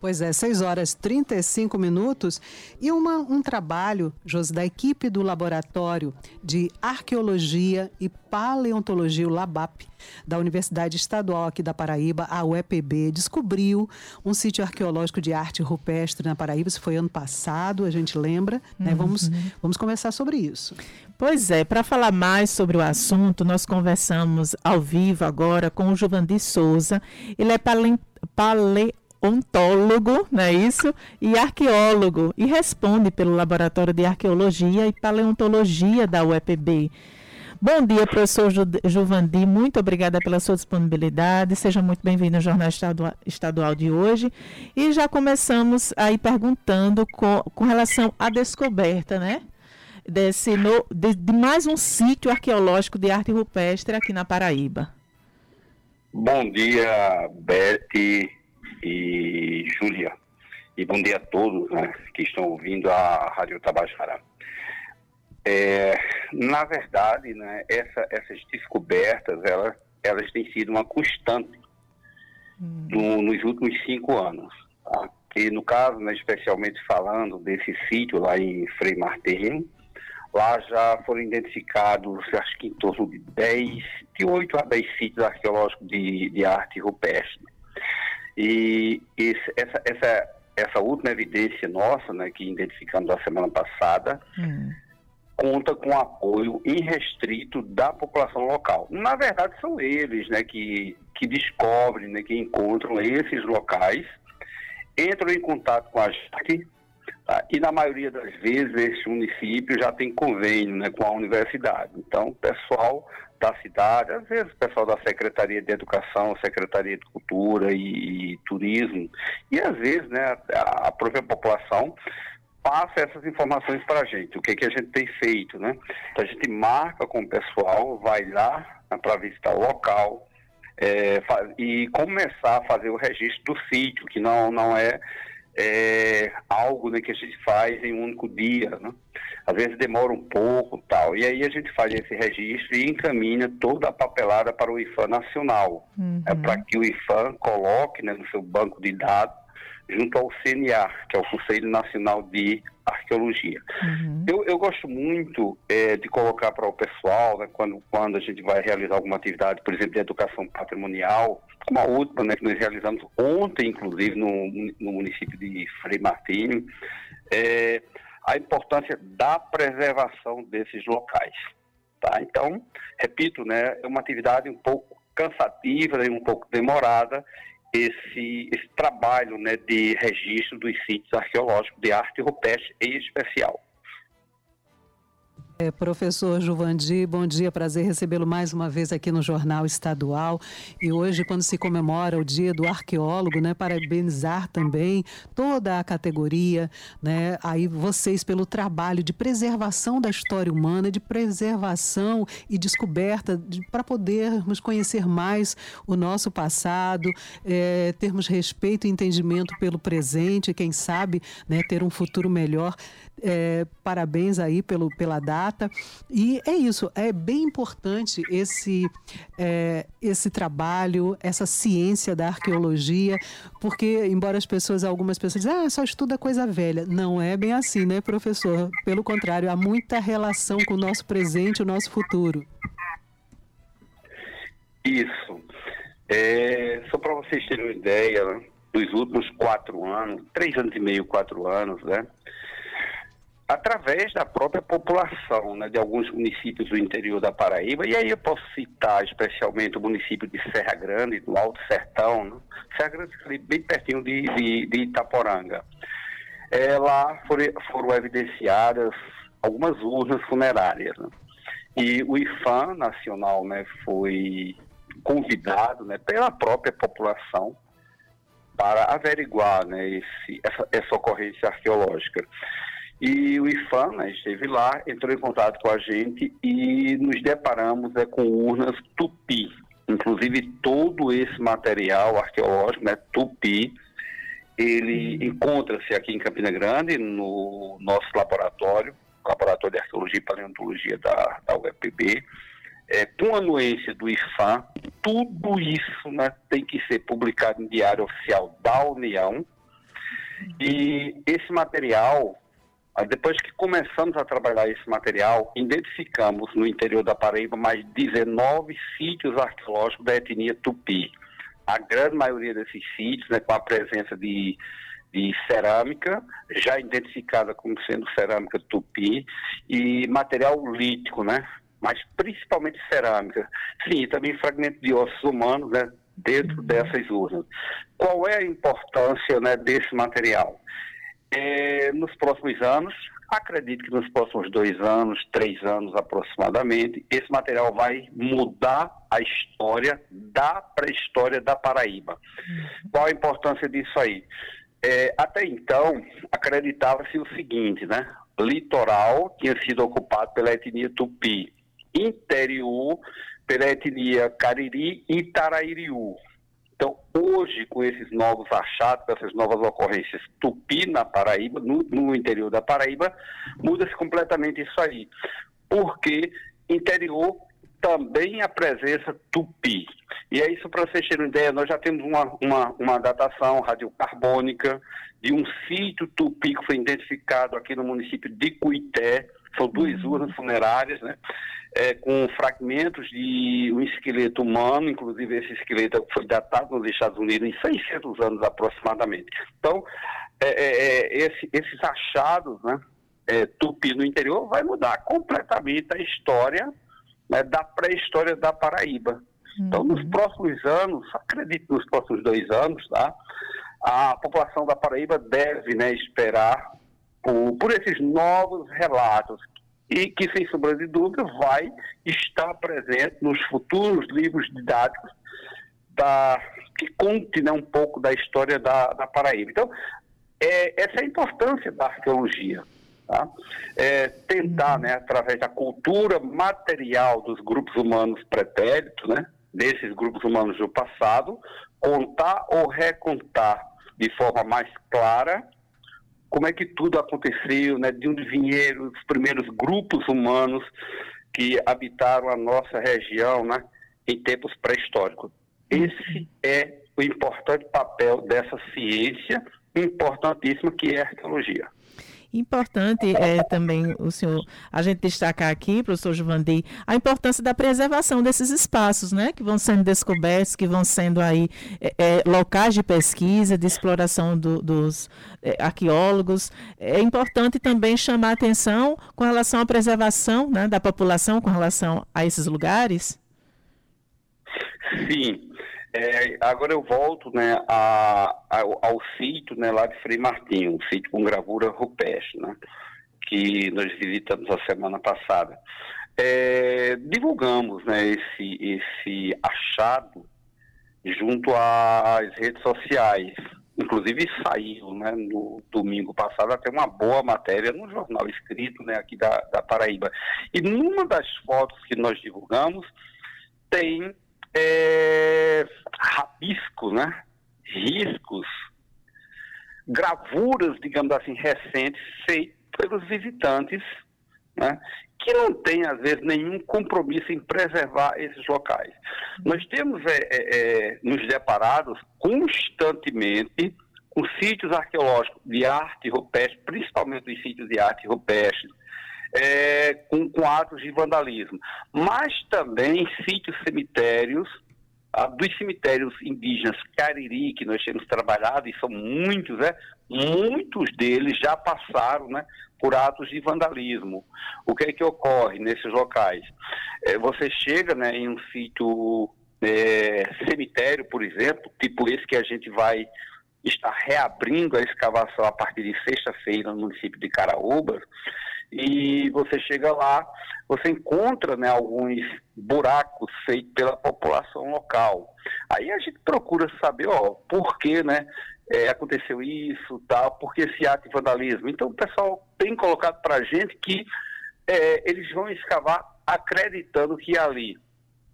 Pois é, 6 horas 35 minutos e uma, um trabalho, Josi, da equipe do Laboratório de Arqueologia e Paleontologia, o LABAP, da Universidade Estadual aqui da Paraíba, a UEPB, descobriu um sítio arqueológico de arte rupestre na Paraíba. Isso foi ano passado, a gente lembra. Né? Uhum. Vamos, vamos conversar sobre isso. Pois é, para falar mais sobre o assunto, nós conversamos ao vivo agora com o Juvandi Souza. Ele é paleontólogo ontólogo, não é isso? E arqueólogo, e responde pelo Laboratório de Arqueologia e Paleontologia da UEPB. Bom dia, professor Ju Juvandi, muito obrigada pela sua disponibilidade, seja muito bem-vindo ao Jornal Estadual, Estadual de hoje. E já começamos aí perguntando com, com relação à descoberta, né? Desse, no, de, de mais um sítio arqueológico de arte rupestre aqui na Paraíba. Bom dia, Beth, e Júlia. E bom dia a todos né, que estão ouvindo a Rádio Tabajara. É, na verdade, né, essa, essas descobertas, elas, elas têm sido uma constante hum. no, nos últimos cinco anos. Tá? Que no caso, né, especialmente falando desse sítio lá em Frei Martin, lá já foram identificados, acho que em torno de 10, de 8 a 10 sítios arqueológicos de, de arte rupestre. E esse, essa, essa, essa última evidência nossa, né, que identificamos na semana passada, hum. conta com apoio irrestrito da população local. Na verdade, são eles né, que, que descobrem, né, que encontram esses locais, entram em contato com a gente? E na maioria das vezes esse município já tem convênio né, com a universidade. Então, o pessoal da cidade, às vezes o pessoal da Secretaria de Educação, Secretaria de Cultura e, e Turismo, e às vezes né, a, a, própria população passa essas informações para a gente, o que, que a gente tem feito, né? Então a gente marca com o pessoal, vai lá né, para visitar o local é, e começar a fazer o registro do sítio, que não, não é é algo né, que a gente faz em um único dia, né? às vezes demora um pouco tal, e aí a gente faz esse registro e encaminha toda a papelada para o IFAM nacional, uhum. é, para que o IFAM coloque né, no seu banco de dados junto ao CNA, que é o Conselho Nacional de Arqueologia. Uhum. Eu, eu, gosto muito é, de colocar para o pessoal, né, quando, quando a gente vai realizar alguma atividade, por exemplo, de educação patrimonial, como a última né, que nós realizamos ontem, inclusive, no, no município de Frei Martinho, é, a importância da preservação desses locais. Tá? Então, repito, né, é uma atividade um pouco cansativa e um pouco demorada, esse, esse trabalho né, de registro dos sítios arqueológicos de arte rupestre em especial. É, professor Juvandi, bom dia, prazer recebê-lo mais uma vez aqui no Jornal Estadual. E hoje, quando se comemora o Dia do Arqueólogo, né, parabenizar também toda a categoria, né, aí vocês pelo trabalho de preservação da história humana, de preservação e descoberta de, para podermos conhecer mais o nosso passado, é, termos respeito e entendimento pelo presente, quem sabe, né, ter um futuro melhor. É, parabéns aí pelo, pela data. E é isso, é bem importante esse, é, esse trabalho, essa ciência da arqueologia, porque, embora as pessoas, algumas pessoas dizem, ah, só estuda coisa velha. Não é bem assim, né, professor? Pelo contrário, há muita relação com o nosso presente e o nosso futuro. Isso. É, só para vocês terem uma ideia, né, dos últimos quatro anos, três anos e meio, quatro anos, né? Através da própria população né, de alguns municípios do interior da Paraíba, e aí eu posso citar especialmente o município de Serra Grande, do Alto Sertão, né? Serra Grande bem pertinho de, de, de Itaporanga. É, lá foram, foram, evidenciadas algumas urnas funerárias. Né? E o IFAM nacional né, foi convidado né, pela própria população para averiguar né, esse, essa, essa ocorrência arqueológica. E o IFAM né, esteve lá, entrou em contato com a gente e nos deparamos né, com urnas tupi. Inclusive, todo esse material arqueológico, né, tupi, ele encontra-se aqui em Campina Grande, no nosso laboratório, Laboratório de Arqueologia e Paleontologia da, da UEPB, é, com anuência do IFAM, tudo isso né, tem que ser publicado em diário oficial da União, E esse material, depois que começamos a trabalhar esse material, identificamos no interior da Paraíba mais 19 sítios arqueológicos da etnia Tupi. A grande maioria desses sítios, né, com a presença de, de cerâmica, já identificada como sendo cerâmica Tupi, e material lítico, né? mas principalmente cerâmica. Sim, e também fragmentos de ossos humanos, né? dentro uhum. dessas urnas. Qual é a importância né, desse material? É, nos próximos anos, acredito que nos próximos dois anos, três anos aproximadamente, esse material vai mudar a história da pré-história da Paraíba. Uhum. Qual a importância disso aí? É, até então, acreditava-se o seguinte, né? Litoral tinha sido ocupado pela etnia tupi, interior pela etnia Cariri e Tarairiú. Então, hoje, com esses novos achados, essas novas ocorrências tupi na Paraíba, no, no interior da Paraíba, muda-se completamente isso aí. Porque interior também a presença tupi. E é isso, para vocês terem ideia, nós já temos uma, uma, uma datação radiocarbônica de um sítio tupi que foi identificado aqui no município de Cuité, são duas urnas funerárias, né? É, com fragmentos de um esqueleto humano, inclusive esse esqueleto foi datado nos Estados Unidos em 600 anos aproximadamente. Então, é, é, é, esse, esses achados, né, é, tupi no interior, vai mudar completamente a história né, da pré-história da Paraíba. Uhum. Então, nos uhum. próximos anos, acredito nos próximos dois anos, tá, a população da Paraíba deve né, esperar por, por esses novos relatos e que, sem sombra de dúvida, vai estar presente nos futuros livros didáticos da, que conte né, um pouco da história da, da Paraíba. Então, é, essa é a importância da arqueologia. Tá? É, tentar, né, através da cultura material dos grupos humanos pretéritos, né, desses grupos humanos do passado, contar ou recontar de forma mais clara como é que tudo aconteceu, né, de onde vieram os primeiros grupos humanos que habitaram a nossa região né, em tempos pré-históricos. Esse é o importante papel dessa ciência importantíssima que é a arqueologia. Importante é também o senhor, a gente destacar aqui, professor Juvandi, a importância da preservação desses espaços, né, que vão sendo descobertos, que vão sendo aí é, é, locais de pesquisa, de exploração do, dos é, arqueólogos. É importante também chamar atenção com relação à preservação né, da população com relação a esses lugares. Sim, é, agora eu volto né, a, a, ao sítio né, lá de Frei Martinho, um sítio com gravura rupestre, né, que nós visitamos a semana passada. É, divulgamos né, esse, esse achado junto às redes sociais. Inclusive saiu né, no domingo passado até uma boa matéria no jornal escrito né, aqui da, da Paraíba. E numa das fotos que nós divulgamos tem é, rabiscos, né? riscos, gravuras, digamos assim, recentes, feitas pelos visitantes, né? que não têm, às vezes, nenhum compromisso em preservar esses locais. Nós temos é, é, é nos deparados constantemente com sítios arqueológicos de arte rupestre, principalmente os sítios de arte rupestre, é, com, com, atos de vandalismo, mas também sítios cemitérios, ah, dos cemitérios indígenas Cariri, que nós temos trabalhado, e são muitos, né? muitos deles já passaram né, por atos de vandalismo. O que é que ocorre nesses locais? É, você chega né, em um sítio é, cemitério, por exemplo, tipo esse que a gente vai estar reabrindo a escavação a partir de sexta-feira no município de Caraúbas, e você chega lá, você encontra né, alguns buracos feitos pela população local. Aí a gente procura saber, ó, por que, né, é, aconteceu isso, tal, por que esse ato de vandalismo. Então o pessoal tem colocado para a gente que é, eles vão escavar acreditando que ali,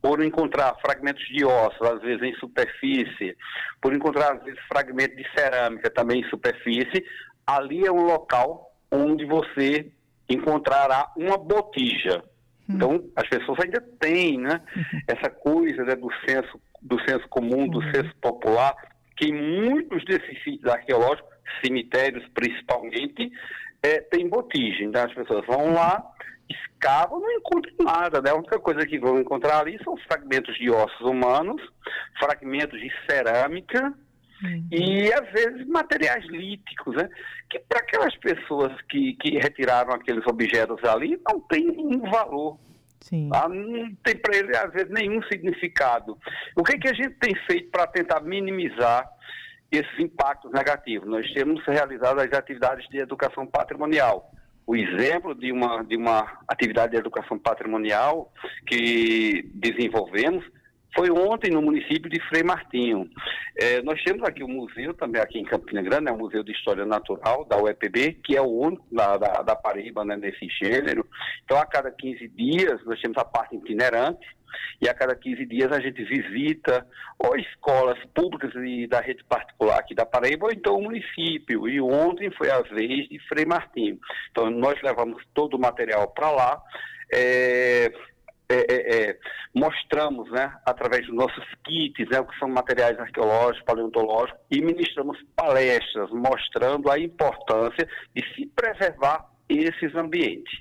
por encontrar fragmentos de ossos, às vezes em superfície, por encontrar às vezes fragmentos de cerâmica também em superfície, ali é um local onde você encontrará uma botija. Hum. Então, as pessoas ainda têm né, uhum. essa coisa né, do senso do senso comum, do senso popular, que em muitos desses sítios arqueológicos, cemitérios principalmente, é, tem botija. Então as pessoas vão lá, escavam, não encontram nada. Né? A única coisa que vão encontrar ali são fragmentos de ossos humanos, fragmentos de cerâmica, Uhum. E, às vezes, materiais líticos, né? que para aquelas pessoas que, que retiraram aqueles objetos ali, não tem nenhum valor. Ah, não tem para ele, às vezes, nenhum significado. O que, que a gente tem feito para tentar minimizar esses impactos negativos? Nós temos realizado as atividades de educação patrimonial. O exemplo de uma, de uma atividade de educação patrimonial que desenvolvemos foi ontem no município de Frei Martinho. É, nós temos aqui um museu, também aqui em Campina Grande, é o Museu de História Natural da UEPB, que é o único da, da, da Paraíba né, nesse gênero. Então, a cada 15 dias, nós temos a parte itinerante, e a cada 15 dias a gente visita ou escolas públicas e da rede particular aqui da Paraíba, ou então o município. E ontem foi a vez de Frei Martinho. Então, nós levamos todo o material para lá. É, é, é, é, mostramos, né, através dos nossos kits, né, que são materiais arqueológicos, paleontológicos, e ministramos palestras mostrando a importância de se preservar esses ambientes.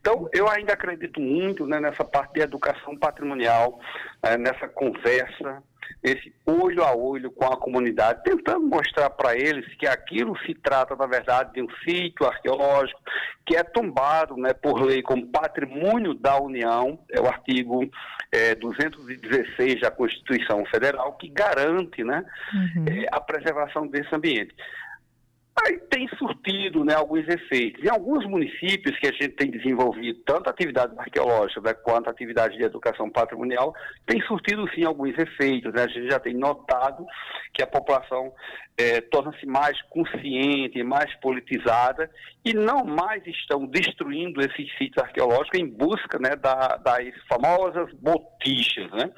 Então, eu ainda acredito muito né, nessa parte de educação patrimonial, é, nessa conversa esse olho a olho com a comunidade, tentando mostrar para eles que aquilo se trata, na verdade, de um sítio arqueológico que é tombado né, por lei como patrimônio da União, é o artigo é, 216 da Constituição Federal, que garante né, uhum. é, a preservação desse ambiente. Aí tem surtido né, alguns efeitos. Em alguns municípios que a gente tem desenvolvido tanto atividade arqueológica né, quanto atividade de educação patrimonial, tem surtido sim alguns efeitos. Né? A gente já tem notado que a população é, torna-se mais consciente, mais politizada e não mais estão destruindo esses sítios arqueológicos em busca né, da, das famosas botijas. Né?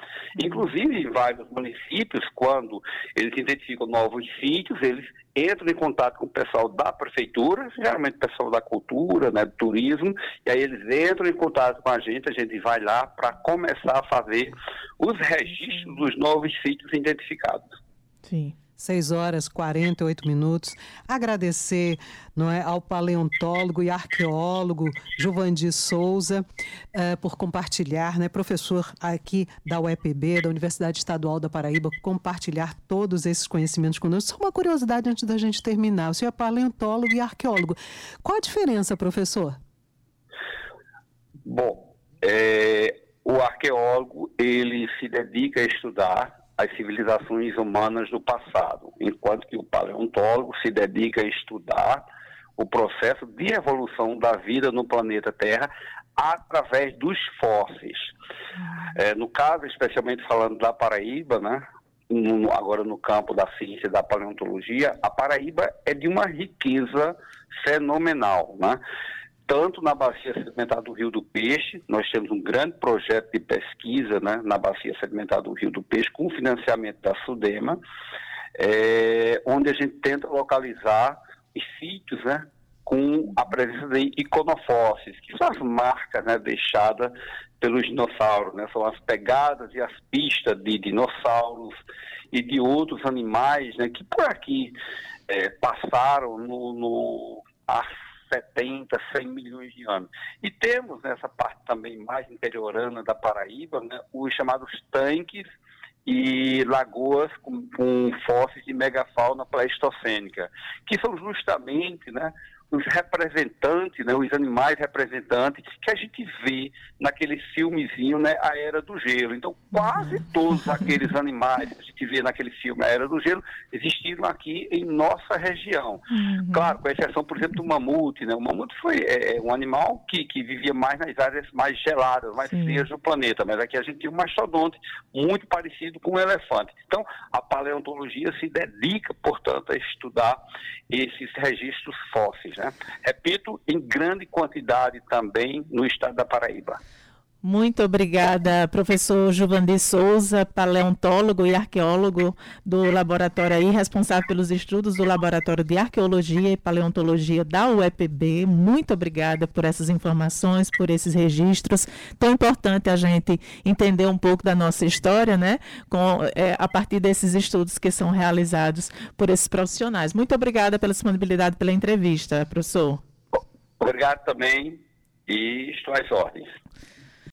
Inclusive, em vários municípios, quando eles identificam novos sítios, eles entram em contato com o pessoal da prefeitura, geralmente o pessoal da cultura, né, do turismo, e aí eles entram em contato com a gente, a gente vai lá para começar a fazer os registros dos novos sítios identificados. Sim. 6 horas 48 minutos. Agradecer não é, ao paleontólogo e arqueólogo Giovanni Souza uh, por compartilhar, né, professor aqui da UEPB, da Universidade Estadual da Paraíba, compartilhar todos esses conhecimentos conosco. Só uma curiosidade antes da gente terminar. O senhor é paleontólogo e arqueólogo. Qual a diferença, professor? Bom, é, o arqueólogo ele se dedica a estudar as civilizações humanas do passado, enquanto que o paleontólogo se dedica a estudar o processo de evolução da vida no planeta Terra através dos fósseis. É, no caso, especialmente falando da Paraíba, né, no, agora no campo da ciência e da paleontologia, a Paraíba é de uma riqueza fenomenal. Né? Tanto na bacia sedimentar do Rio do Peixe, nós temos um grande projeto de pesquisa né, na bacia sedimentar do Rio do Peixe, com financiamento da SUDEMA, é, onde a gente tenta localizar os sítios né, com a presença de iconofósseis, que são as marcas né, deixadas pelos dinossauros, né, são as pegadas e as pistas de dinossauros e de outros animais né, que por aqui é, passaram no, no 70, 100 milhões de anos. E temos nessa parte também mais interiorana da Paraíba, né, os chamados tanques e lagoas com, com fósseis de megafauna pleistocênica, que são justamente né, os representantes, né, os animais representantes que a gente vê naquele filmezinho, né, A Era do Gelo. Então, quase uhum. todos aqueles animais que a gente vê naquele filme A Era do Gelo existiram aqui em nossa região. Uhum. Claro, com exceção, por exemplo, do mamute. Né? O mamute foi é, é, um animal que, que vivia mais nas áreas mais geladas, mais Sim. frias do planeta, mas aqui a gente tem um mastodonte muito parecido com um elefante. Então, a paleontologia se dedica, portanto, a estudar esses registros fósseis. Né? Repito, em grande quantidade também no estado da Paraíba. Muito obrigada, professor Juvandir Souza, paleontólogo e arqueólogo do laboratório aí, responsável pelos estudos do Laboratório de Arqueologia e Paleontologia da UEPB. Muito obrigada por essas informações, por esses registros. Tão importante a gente entender um pouco da nossa história, né? Com, é, a partir desses estudos que são realizados por esses profissionais. Muito obrigada pela disponibilidade pela entrevista, professor. Obrigado também e estou às ordens.